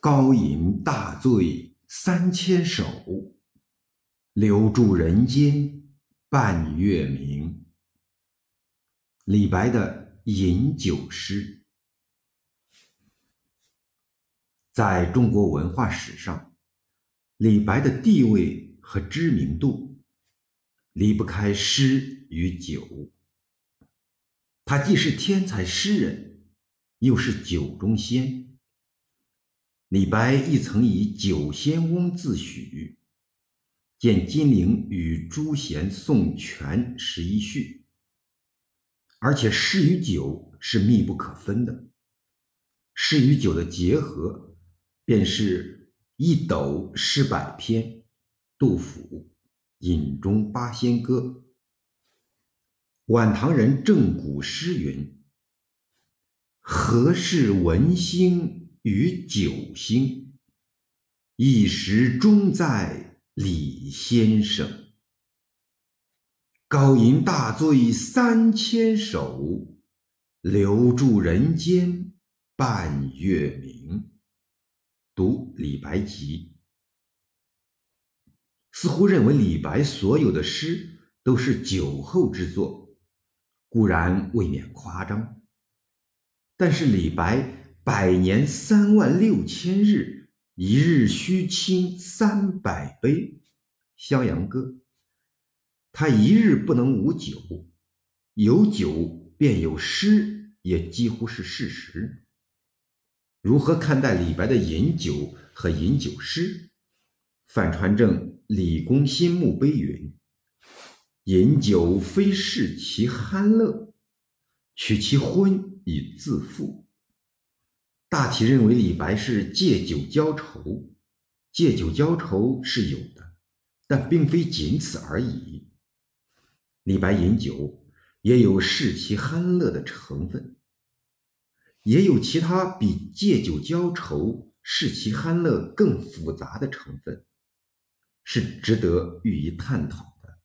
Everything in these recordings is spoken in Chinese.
高吟大醉三千首，留住人间半月明。李白的饮酒诗，在中国文化史上，李白的地位和知名度离不开诗与酒。他既是天才诗人，又是酒中仙。李白亦曾以酒仙翁自诩，见金陵与朱贤送泉十一序。而且诗与酒是密不可分的，诗与酒的结合，便是一斗诗百篇。杜甫《饮中八仙歌》，晚唐人郑谷诗云：“何事文兴？”与酒星，一时终在李先生。高吟大醉三千首，留住人间半月明。读李白集，似乎认为李白所有的诗都是酒后之作，固然未免夸张，但是李白。百年三万六千日，一日须倾三百杯，《襄阳歌》。他一日不能无酒，有酒便有诗，也几乎是事实。如何看待李白的饮酒和饮酒诗？范传正《李公新墓碑》云：“饮酒非视其酣乐，取其昏以自负。”大体认为李白是借酒浇愁，借酒浇愁是有的，但并非仅此而已。李白饮酒也有视其酣乐的成分，也有其他比借酒浇愁、视其酣乐更复杂的成分，是值得予以探讨的。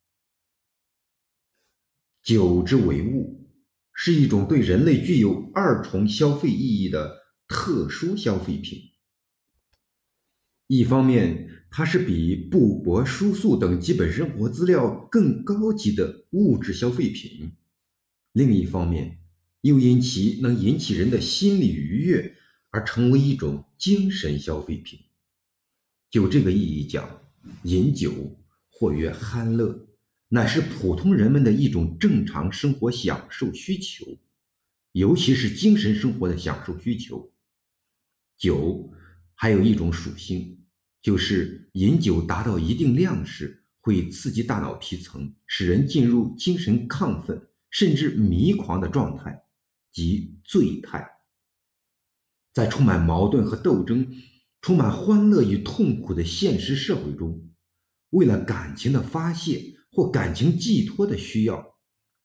酒之为物，是一种对人类具有二重消费意义的。特殊消费品，一方面，它是比布帛、书素等基本生活资料更高级的物质消费品；另一方面，又因其能引起人的心理愉悦而成为一种精神消费品。就这个意义讲，饮酒或曰酣乐，乃是普通人们的一种正常生活享受需求，尤其是精神生活的享受需求。酒还有一种属性，就是饮酒达到一定量时，会刺激大脑皮层，使人进入精神亢奋甚至迷狂的状态，即醉态。在充满矛盾和斗争、充满欢乐与痛苦的现实社会中，为了感情的发泄或感情寄托的需要，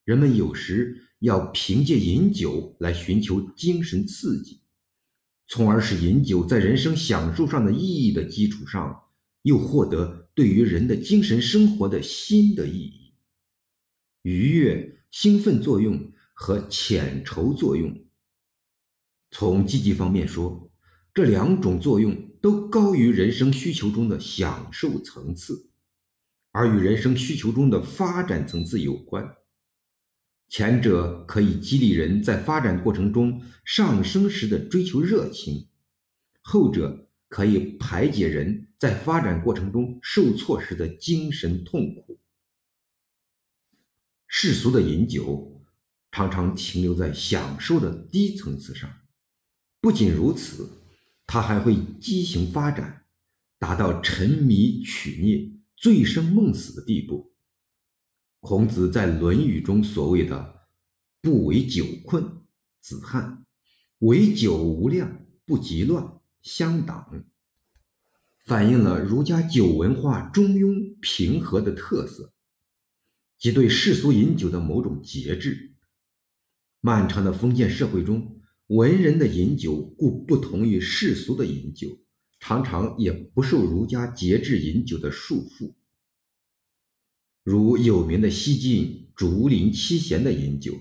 人们有时要凭借饮酒来寻求精神刺激。从而使饮酒在人生享受上的意义的基础上，又获得对于人的精神生活的新的意义。愉悦、兴奋作用和遣愁作用，从积极方面说，这两种作用都高于人生需求中的享受层次，而与人生需求中的发展层次有关。前者可以激励人在发展过程中上升时的追求热情，后者可以排解人在发展过程中受挫时的精神痛苦。世俗的饮酒常常停留在享受的低层次上，不仅如此，它还会畸形发展，达到沉迷取孽、醉生梦死的地步。孔子在《论语》中所谓的“不为酒困”，子罕为酒无量，不及乱，相党，反映了儒家酒文化中庸平和的特色，即对世俗饮酒的某种节制。漫长的封建社会中，文人的饮酒故不同于世俗的饮酒，常常也不受儒家节制饮酒的束缚。如有名的西晋竹林七贤的饮酒，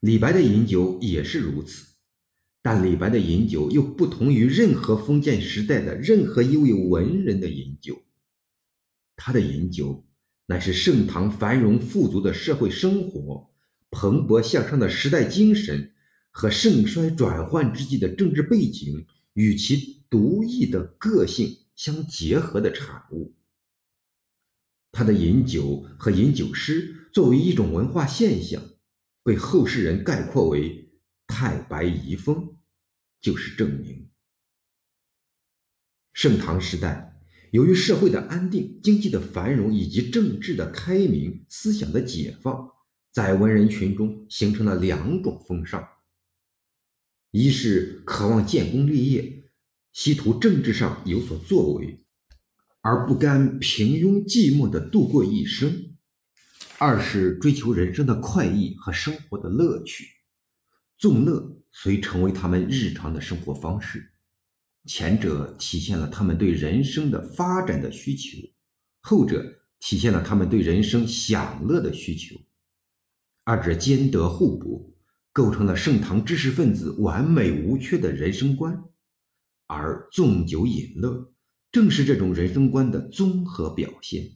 李白的饮酒也是如此。但李白的饮酒又不同于任何封建时代的任何一位文人的饮酒。他的饮酒乃是盛唐繁荣富足的社会生活、蓬勃向上的时代精神和盛衰转换之际的政治背景与其独异的个性相结合的产物。他的饮酒和饮酒诗作为一种文化现象，被后世人概括为。太白遗风就是证明。盛唐时代，由于社会的安定、经济的繁荣以及政治的开明、思想的解放，在文人群中形成了两种风尚：一是渴望建功立业，希图政治上有所作为，而不甘平庸寂寞的度过一生；二是追求人生的快意和生活的乐趣。纵乐虽成为他们日常的生活方式，前者体现了他们对人生的发展的需求，后者体现了他们对人生享乐的需求，二者兼得互补，构成了盛唐知识分子完美无缺的人生观。而纵酒饮乐，正是这种人生观的综合表现。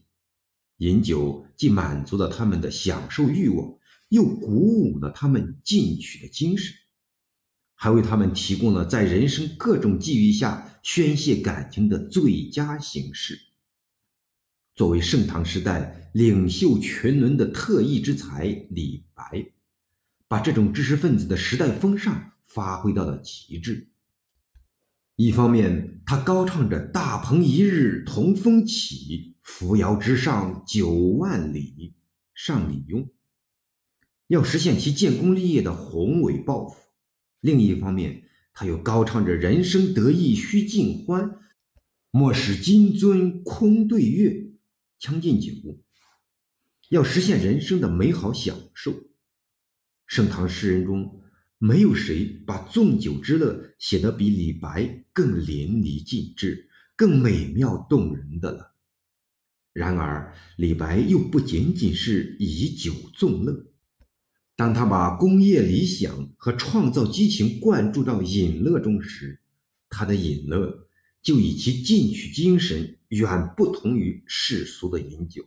饮酒既满足了他们的享受欲望。又鼓舞了他们进取的精神，还为他们提供了在人生各种际遇下宣泄感情的最佳形式。作为盛唐时代领袖群伦的特异之才，李白把这种知识分子的时代风尚发挥到了极致。一方面，他高唱着“大鹏一日同风起，扶摇直上九万里”，上李邕。要实现其建功立业的宏伟抱负。另一方面，他又高唱着“人生得意须尽欢，莫使金樽空对月”，将进酒。要实现人生的美好享受。盛唐诗人中，没有谁把纵酒之乐写得比李白更淋漓尽致、更美妙动人的了。然而，李白又不仅仅是以酒纵乐。当他把工业理想和创造激情灌注到饮乐中时，他的饮乐就以其进取精神远不同于世俗的饮酒。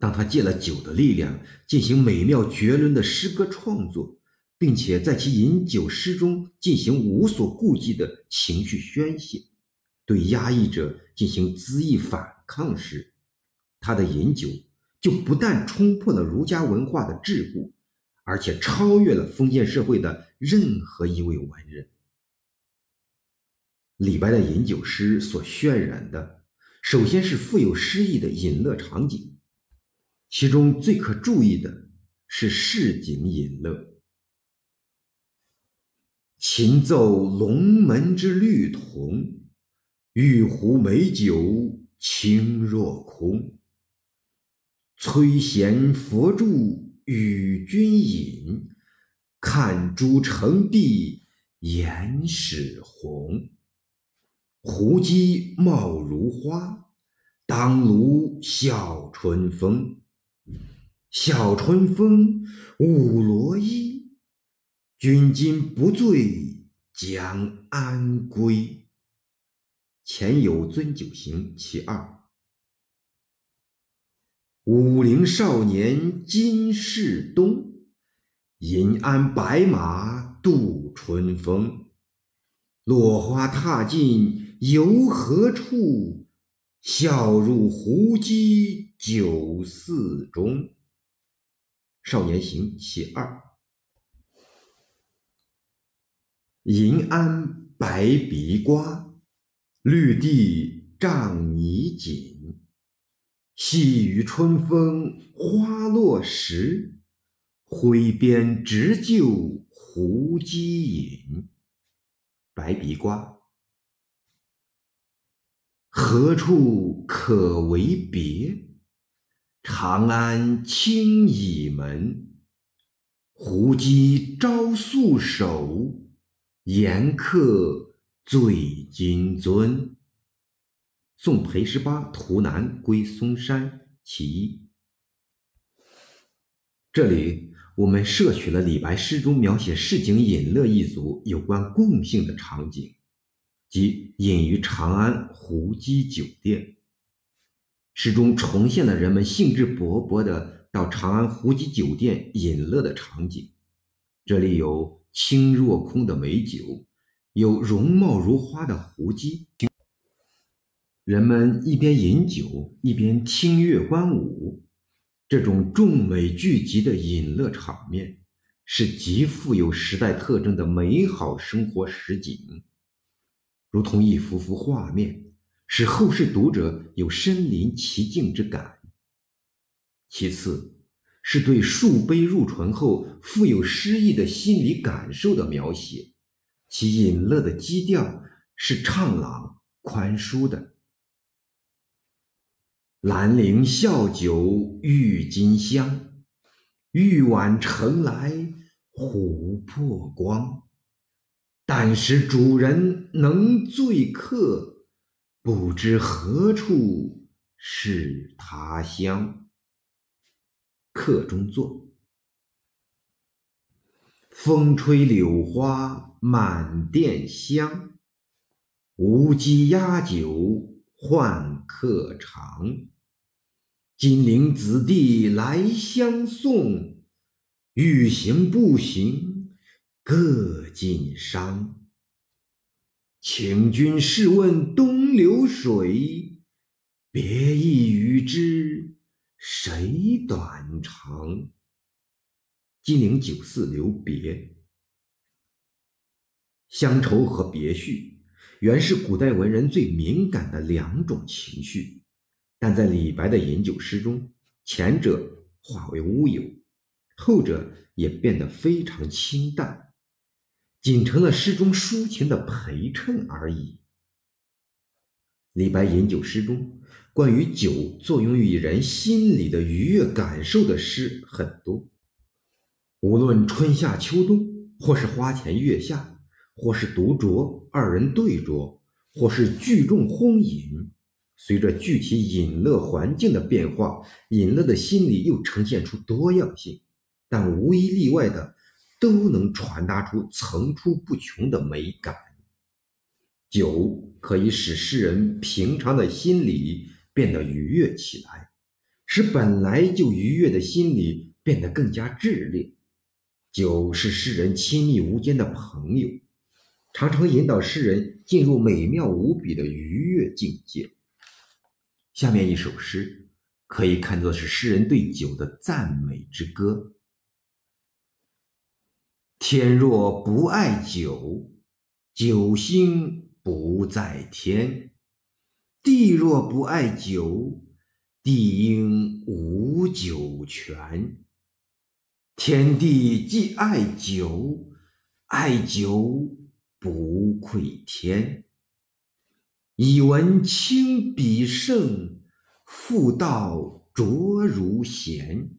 当他借了酒的力量进行美妙绝伦的诗歌创作，并且在其饮酒诗中进行无所顾忌的情绪宣泄，对压抑者进行恣意反抗时，他的饮酒。就不但冲破了儒家文化的桎梏，而且超越了封建社会的任何一位文人。李白的饮酒诗所渲染的，首先是富有诗意的饮乐场景，其中最可注意的是市井饮乐。琴奏龙门之律童，玉壶美酒清若空。崔贤佛住与君饮，看朱成碧颜始红。胡姬貌如花，当卢笑春风。笑春风舞罗衣，君今不醉将安归？前有樽酒行其二。武陵少年今是东，银鞍白马度春风。落花踏尽游何处？笑入胡姬酒肆中。少年行其二。银鞍白鼻瓜，绿地障泥锦。细雨春风花落时，挥鞭直就胡姬隐。白鼻瓜，何处可为别？长安青倚门，胡姬朝素手，宴客醉金樽。送裴十八图南归嵩山其一。这里我们摄取了李白诗中描写市井饮乐一族有关共性的场景，即饮于长安胡姬酒店。诗中重现了人们兴致勃勃的到长安胡姬酒店饮乐的场景。这里有清若空的美酒，有容貌如花的胡姬，人们一边饮酒一边听乐观舞。这种众美聚集的饮乐场面，是极富有时代特征的美好生活实景，如同一幅幅画面，使后世读者有身临其境之感。其次，是对数杯入唇后富有诗意的心理感受的描写，其饮乐的基调是畅朗宽舒的。兰陵笑酒郁金香，玉碗盛来琥珀光。但使主人能醉客，不知何处是他乡。客中作。风吹柳花满店香，无鸡压酒换客尝。金陵子弟来相送，欲行不行各尽觞。请君试问东流水，别意与之谁短长？金陵酒肆留别，乡愁和别绪，原是古代文人最敏感的两种情绪。但在李白的饮酒诗中，前者化为乌有，后者也变得非常清淡，仅成了诗中抒情的陪衬而已。李白饮酒诗中关于酒作用于人心里的愉悦感受的诗很多，无论春夏秋冬，或是花前月下，或是独酌，二人对酌，或是聚众欢饮。随着具体饮乐环境的变化，饮乐的心理又呈现出多样性，但无一例外的都能传达出层出不穷的美感。酒可以使诗人平常的心理变得愉悦起来，使本来就愉悦的心理变得更加炽烈。酒是诗人亲密无间的朋友，常常引导诗人进入美妙无比的愉悦境界。下面一首诗可以看作是诗人对酒的赞美之歌。天若不爱酒，酒星不在天；地若不爱酒，地应无酒泉。天地既爱酒，爱酒不愧天。以闻清彼胜，复道浊如咸。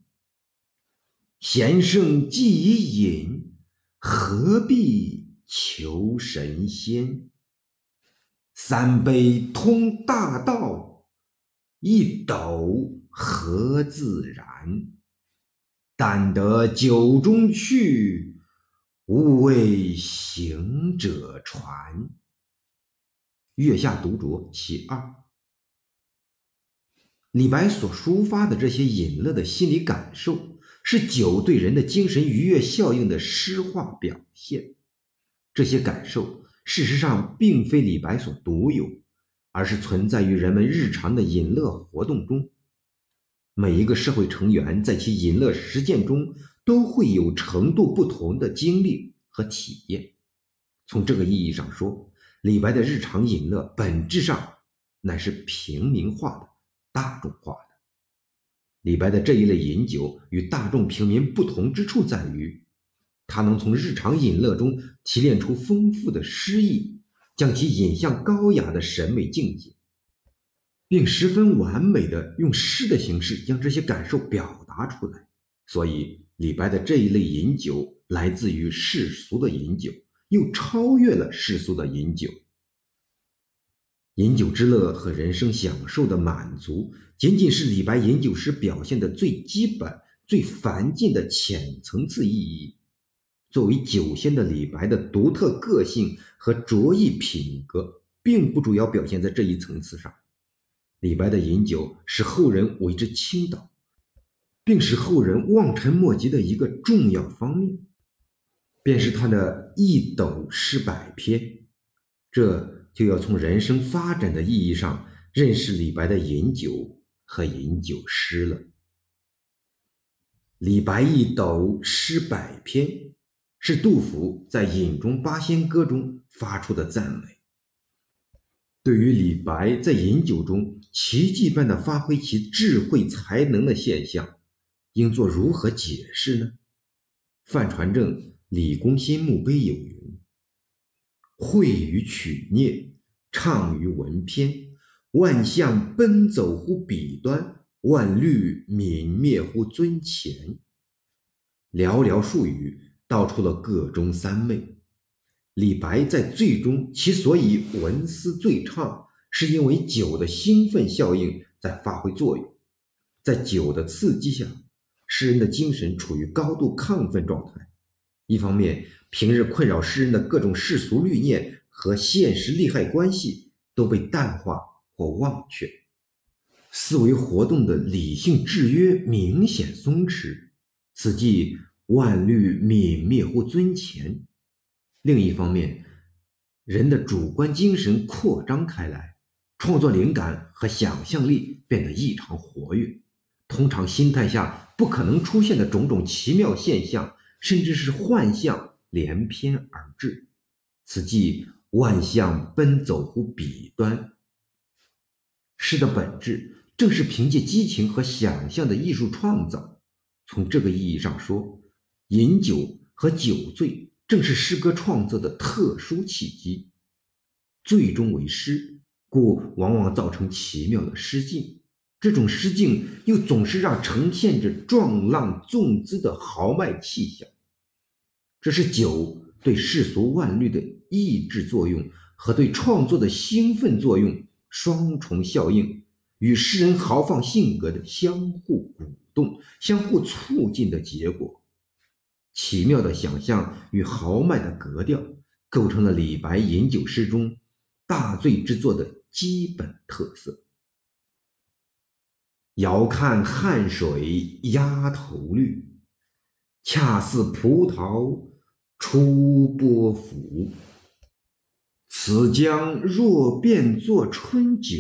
咸胜既已饮，何必求神仙？三杯通大道，一斗合自然。但得酒中趣，无为行者传。月下独酌其二，李白所抒发的这些饮乐的心理感受，是酒对人的精神愉悦效应的诗化表现。这些感受事实上并非李白所独有，而是存在于人们日常的饮乐活动中。每一个社会成员在其饮乐实践中，都会有程度不同的经历和体验。从这个意义上说，李白的日常饮乐本质上乃是平民化的、大众化的。李白的这一类饮酒与大众平民不同之处在于，他能从日常饮乐中提炼出丰富的诗意，将其引向高雅的审美境界，并十分完美的用诗的形式将这些感受表达出来。所以，李白的这一类饮酒来自于世俗的饮酒。又超越了世俗的饮酒，饮酒之乐和人生享受的满足，仅仅是李白饮酒时表现的最基本、最繁近的浅层次意义。作为酒仙的李白的独特个性和卓异品格，并不主要表现在这一层次上。李白的饮酒使后人为之倾倒，并使后人望尘莫及的一个重要方面，便是他的一斗诗百篇。这就要从人生发展的意义上认识李白的饮酒和饮酒诗了。李白一斗诗百篇。是杜甫在《饮中八仙歌》中发出的赞美。对于李白在饮酒中奇迹般的发挥其智慧才能的现象，应作如何解释呢？范传正《李公心墓碑》有云：“会于曲孽，畅于文篇，万象奔走乎彼端，万虑泯灭乎尊前。”寥寥数语。道出了个中三昧。李白在醉中，其所以文思最畅，是因为酒的兴奋效应在发挥作用。在酒的刺激下，诗人的精神处于高度亢奋状态。一方面，平日困扰诗人的各种世俗虑念和现实利害关系都被淡化或忘却，思维活动的理性制约明显松弛。此即。万虑泯灭乎尊前。另一方面，人的主观精神扩张开来，创作灵感和想象力变得异常活跃。通常心态下不可能出现的种种奇妙现象，甚至是幻象连篇而至。此即万象奔走乎彼端。诗的本质正是凭借激情和想象的艺术创造。从这个意义上说。饮酒和酒醉正是诗歌创作的特殊契机，醉中为诗，故往往造成奇妙的诗境。这种诗境又总是让呈现着壮浪纵姿的豪迈气象。这是酒对世俗万虑的抑制作用和对创作的兴奋作用双重效应，与诗人豪放性格的相互鼓动、相互促进的结果。奇妙的想象与豪迈的格调，构成了李白饮酒诗中大醉之作的基本特色。遥看汉水鸭头绿，恰似葡萄出波浮。此江若变作春酒，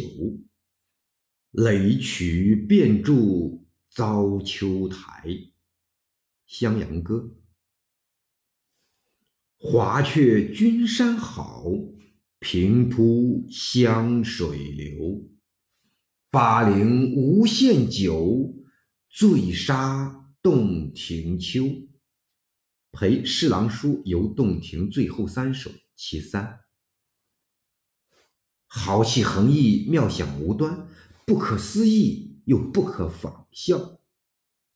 垒曲便筑遭秋台。襄阳歌。华阙君山好，平铺湘水流。巴陵无限酒，醉杀洞庭秋。陪侍郎书游洞庭最后三首其三。豪气横溢，妙想无端，不可思议又不可仿效。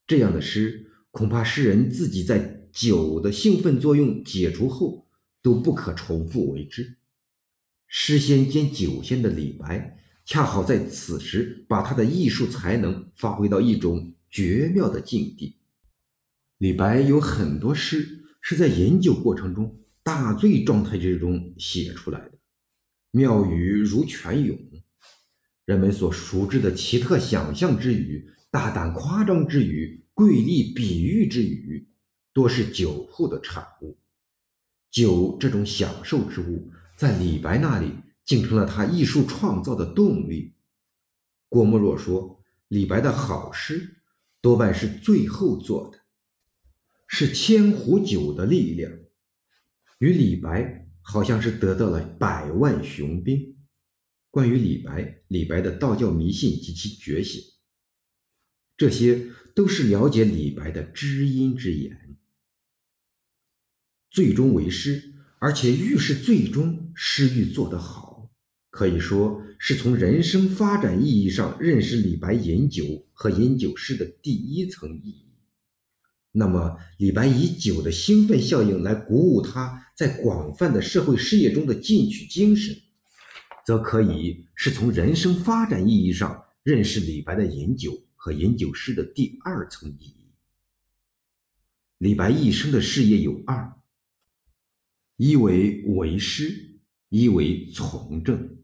这样的诗，恐怕诗人自己在。酒的兴奋作用解除后，都不可重复为之。诗仙兼酒仙的李白，恰好在此时把他的艺术才能发挥到一种绝妙的境地。李白有很多诗是在饮酒过程中大醉状态之中写出来的，妙语如泉涌。人们所熟知的奇特想象之语、大胆夸张之语、瑰丽比喻之语。多是酒后的产物，酒这种享受之物，在李白那里竟成了他艺术创造的动力。郭沫若说，李白的好诗多半是醉后做的，是千壶酒的力量，与李白好像是得到了百万雄兵。关于李白，李白的道教迷信及其觉醒，这些都是了解李白的知音之言。最终为诗，而且愈是最终诗愈做得好，可以说是从人生发展意义上认识李白饮酒和饮酒诗的第一层意义。那么，李白以酒的兴奋效应来鼓舞他在广泛的社会事业中的进取精神，则可以是从人生发展意义上认识李白的饮酒和饮酒诗的第二层意义。李白一生的事业有二：一为为师，一为从政。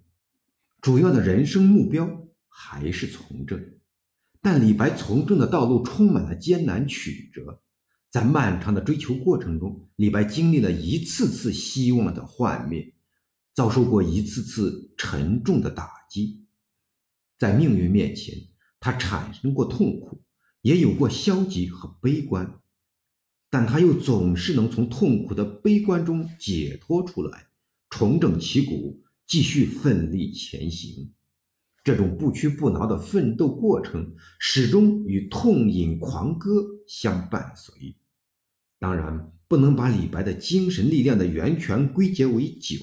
主要的人生目标还是从政，但李白从政的道路充满了艰难曲折。在漫长的追求过程中，李白经历了一次次希望的幻灭，遭受过一次次沉重的打击。在命运面前，他产生过痛苦，也有过消极和悲观，但他又总是能从痛苦的悲观中解脱出来，重整旗鼓，继续奋力前行。这种不屈不挠的奋斗过程，始终与痛饮狂歌相伴随。当然不能把李白的精神力量的源泉归结为酒，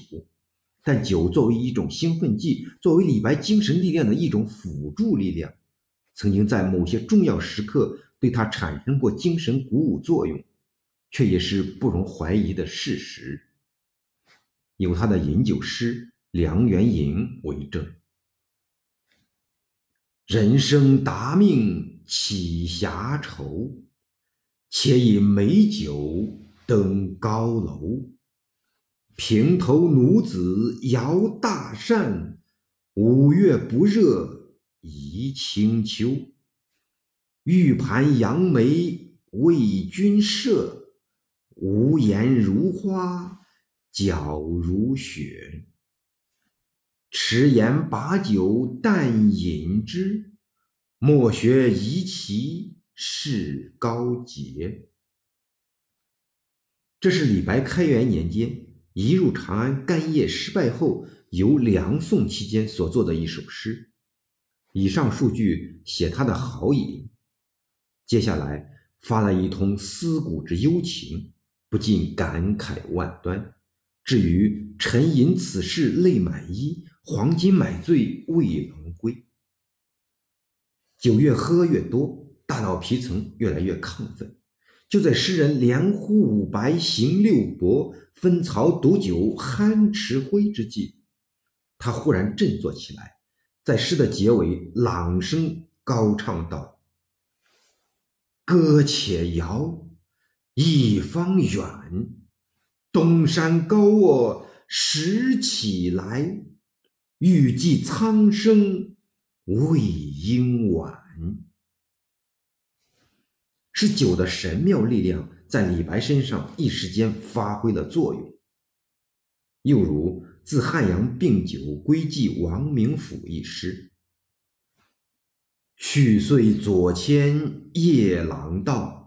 但酒作为一种兴奋剂，作为李白精神力量的一种辅助力量，曾经在某些重要时刻对他产生过精神鼓舞作用，却也是不容怀疑的事实。有他的饮酒诗《梁元吟》为证：“人生达命岂暇愁。”且以美酒登高楼，平头奴子摇大扇，五月不热宜清秋。玉盘杨梅为君设，无言如花皎如雪。迟言把酒但饮之，莫学夷其。是高洁。这是李白开元年间一入长安干谒失败后由梁宋期间所作的一首诗。以上数据写他的豪饮，接下来发了一通思古之幽情，不禁感慨万端。至于“沉吟此事泪满衣，黄金买醉未能归”，酒越喝越多。大脑皮层越来越亢奋，就在诗人连呼五白行六博，分曹独酒酣持挥之际，他忽然振作起来，在诗的结尾朗声高唱道：“歌且摇，一方远，东山高卧拾起来，欲济苍生未应晚。”是酒的神妙力量在李白身上一时间发挥了作用。又如自汉阳病酒归寄王明府一诗：“去岁左迁夜郎道，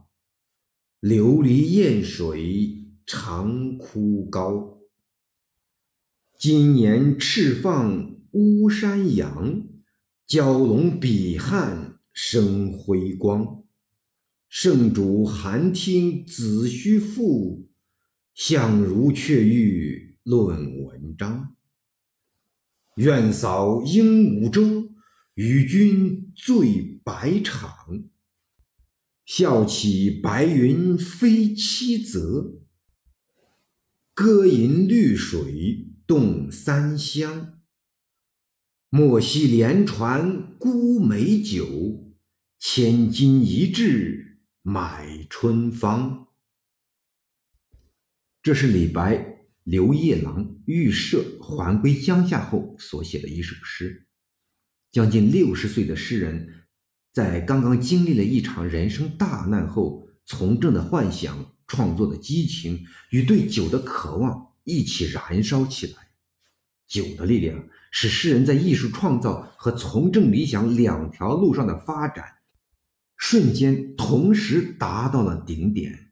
琉璃砚水长枯高。今年赤放巫山阳，蛟龙比汉生辉光。”圣主寒听子虚赋，相如却欲论文章。愿扫鹦鹉洲，与君醉百场。笑起白云飞七泽，歌吟绿水动三湘。莫惜连船沽美酒，千金一掷。买春芳，这是李白刘夜郎预设还归江夏后所写的一首诗。将近六十岁的诗人，在刚刚经历了一场人生大难后，从政的幻想、创作的激情与对酒的渴望一起燃烧起来。酒的力量使诗人在艺术创造和从政理想两条路上的发展。瞬间同时达到了顶点。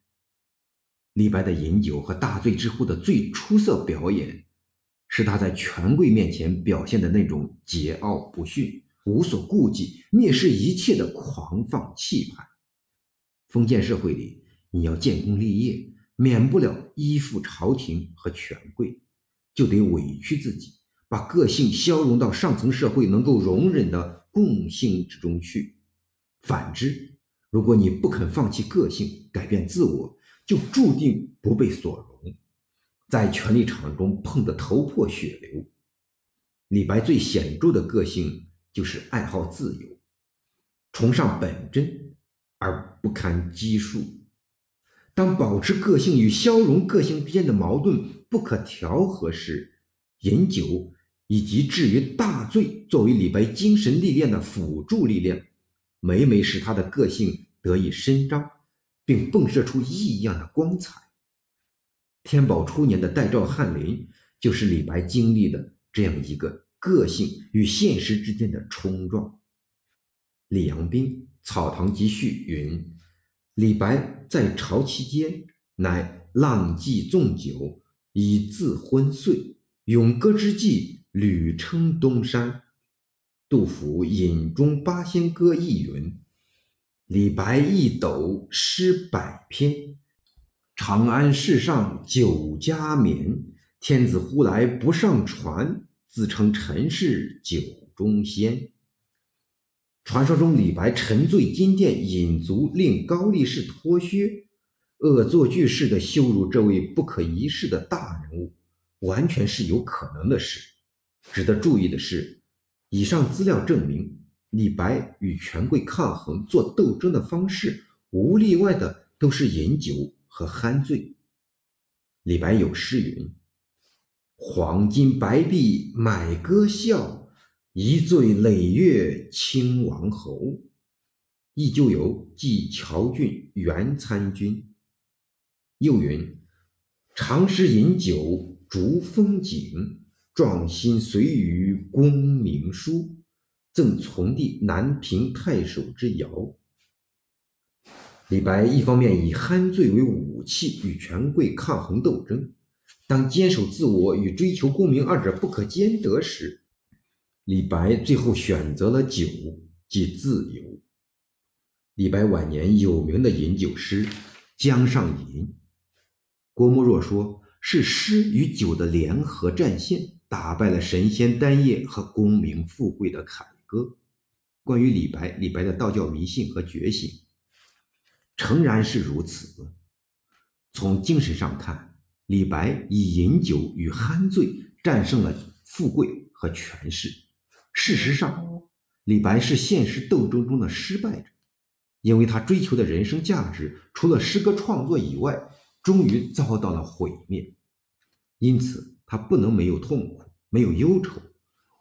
李白的饮酒和大醉之后的最出色表演，是他在权贵面前表现的那种桀骜不驯、无所顾忌、蔑视一切的狂放气派。封建社会里，你要建功立业，免不了依附朝廷和权贵，就得委屈自己，把个性消融到上层社会能够容忍的共性之中去。反之，如果你不肯放弃个性，改变自我，就注定不被所容，在权力场中碰得头破血流。李白最显著的个性就是爱好自由，崇尚本真而不堪拘束。当保持个性与消融个性之间的矛盾不可调和时，饮酒以及至于大醉作为李白精神历练的辅助力量，每每使他的个性得以伸张，并迸射出异样的光彩。天宝初年的代召翰林，就是李白经历的这样一个个性与现实之间的冲撞。李阳冰《草堂集序》云。李白在朝期间，乃浪迹纵酒，以自昏睡。咏歌之际，屡称东山。杜甫《饮中八仙歌》亦云：“李白一斗诗百篇，长安市上酒家眠。天子呼来不上船，自称陈氏酒中仙。”传说中，李白沉醉金殿饮足，令高力士脱靴，恶作剧似的羞辱这位不可一世的大人物，完全是有可能的事。值得注意的是，以上资料证明，李白与权贵抗衡、做斗争的方式，无例外的都是饮酒和酣醉。李白有诗云：“黄金白璧买歌笑。”一醉累月清王侯，忆旧游寄乔郡元参军。又云：长时饮酒逐风景，壮心随与功名书。赠从弟南平太守之遥。李白一方面以酣醉为武器与权贵抗衡斗争，当坚守自我与追求功名二者不可兼得时。李白最后选择了酒，即自由。李白晚年有名的饮酒诗《江上吟》，郭沫若说是诗与酒的联合战线，打败了神仙丹液和功名富贵的凯歌。关于李白，李白的道教迷信和觉醒，诚然是如此。从精神上看，李白以饮酒与酣醉战胜了富贵和权势。事实上，李白是现实斗争中的失败者，因为他追求的人生价值除了诗歌创作以外，终于遭到了毁灭。因此，他不能没有痛苦，没有忧愁。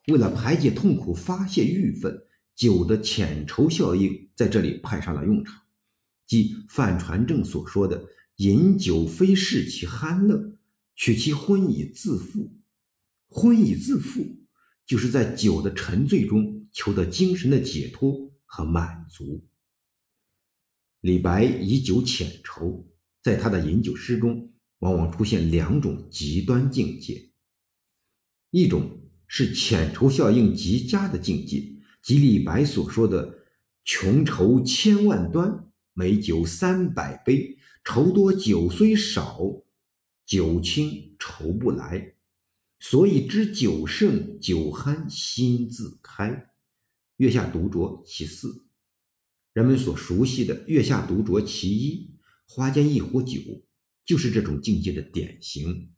为了排解痛苦、发泄郁愤，酒的遣愁效应在这里派上了用场，即范传正所说的“饮酒非是其酣乐，取其昏以自负”。昏以自负。就是在酒的沉醉中求得精神的解脱和满足。李白以酒遣愁，在他的饮酒诗中，往往出现两种极端境界：一种是遣愁效应极佳的境界，即李白所说的“穷愁千万端，美酒三百杯，愁多酒虽少，酒轻愁不来。”所以知酒盛酒酣心自开，月下独酌其四。人们所熟悉的月下独酌其一，花间一壶酒，就是这种境界的典型。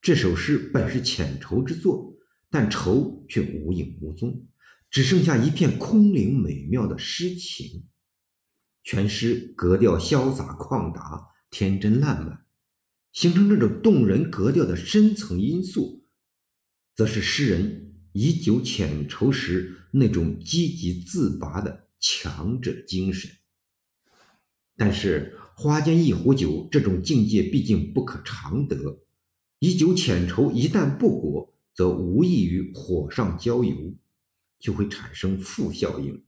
这首诗本是遣愁之作，但愁却无影无踪，只剩下一片空灵美妙的诗情。全诗格调潇洒旷达，天真烂漫。形成这种动人格调的深层因素，则是诗人以酒遣愁时那种积极自拔的强者精神。但是花间一壶酒这种境界毕竟不可常得，以酒遣愁一旦不果，则无异于火上浇油，就会产生负效应，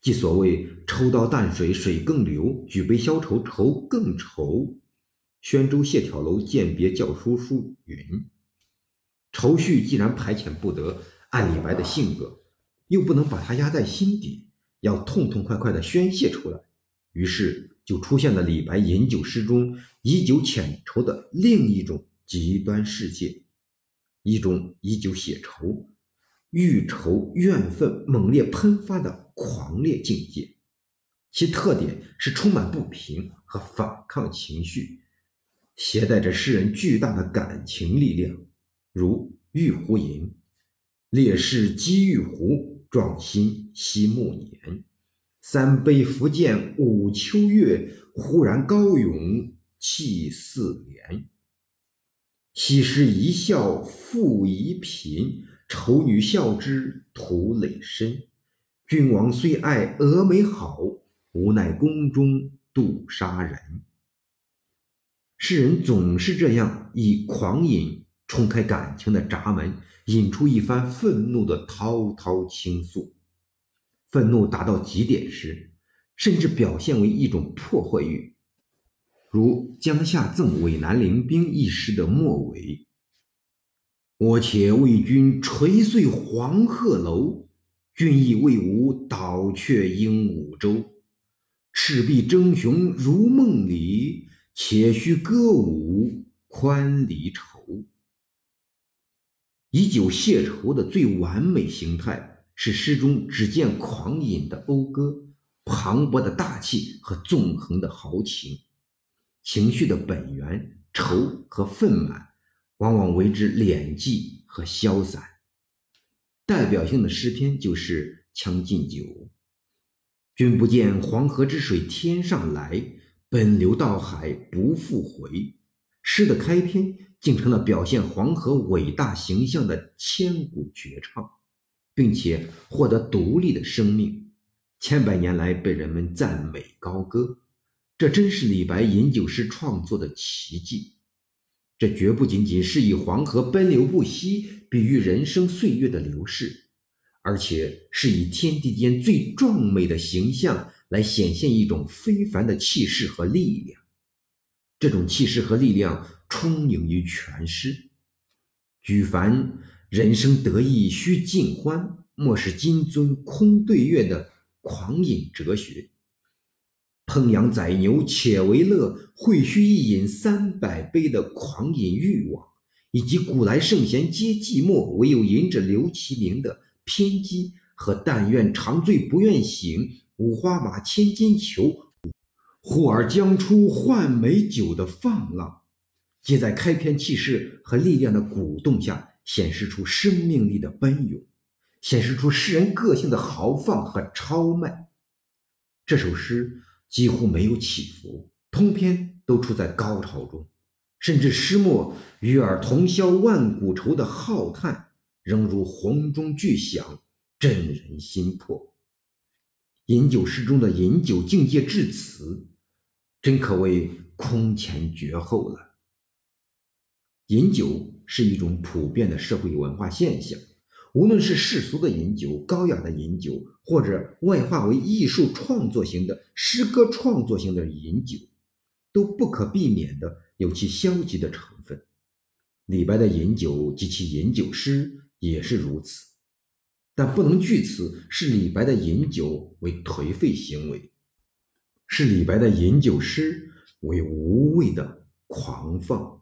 即所谓抽刀淡水水更流，举杯消愁愁更愁。宣州谢眺楼饯别教书书云：“愁绪既然排遣不得，按李白的性格，又不能把它压在心底，要痛痛快快地宣泄出来。于是就出现了李白饮酒诗中以酒遣愁的另一种极端世界，一种以酒写愁、欲愁怨愤猛烈喷发的狂烈境界。其特点是充满不平和反抗情绪。”携带着诗人巨大的感情力量，如《玉壶吟》：“烈士击玉壶，壮心惜暮年。三杯福建五秋月，忽然高咏气四连。昔时一笑复一颦，丑女笑之徒累身。君王虽爱峨眉好，无奈宫中妒杀人。诗人总是这样以狂饮冲开感情的闸门，引出一番愤怒的滔滔倾诉。愤怒达到极点时，甚至表现为一种破坏欲，如《江夏赠渭南陵兵》一诗的末尾：“我且为君捶碎黄鹤楼，君亦为吾倒却鹦鹉洲。赤壁争雄如梦里，且须歌舞宽离愁。”以酒谢愁的最完美形态。是诗中只见狂饮的讴歌，磅礴的大气和纵横的豪情。情绪的本源愁和愤满，往往为之敛寂和消散。代表性的诗篇就是《将进酒》：“君不见黄河之水天上来，奔流到海不复回。”诗的开篇竟成了表现黄河伟大形象的千古绝唱。并且获得独立的生命，千百年来被人们赞美高歌，这真是李白饮酒诗创作的奇迹。这绝不仅仅是以黄河奔流不息比喻人生岁月的流逝，而且是以天地间最壮美的形象来显现一种非凡的气势和力量。这种气势和力量充盈于全诗，举凡。人生得意须尽欢，莫使金樽空对月的狂饮哲学；烹羊宰牛且为乐，会须一饮三百杯的狂饮欲望，以及古来圣贤皆寂寞，唯有饮者留其名的偏激和但愿长醉不愿醒，五花马，千金裘，呼儿将出换美酒的放浪，皆在开篇气势和力量的鼓动下。显示出生命力的奔涌，显示出诗人个性的豪放和超迈。这首诗几乎没有起伏，通篇都处在高潮中，甚至诗末“与尔同销万古愁”的浩叹，仍如洪钟巨响，震人心魄。饮酒诗中的饮酒境界至此，真可谓空前绝后了。饮酒是一种普遍的社会文化现象，无论是世俗的饮酒、高雅的饮酒，或者外化为艺术创作型的诗歌创作型的饮酒，都不可避免的有其消极的成分。李白的饮酒及其饮酒诗也是如此，但不能据此视李白的饮酒为颓废行为，视李白的饮酒诗为无谓的狂放。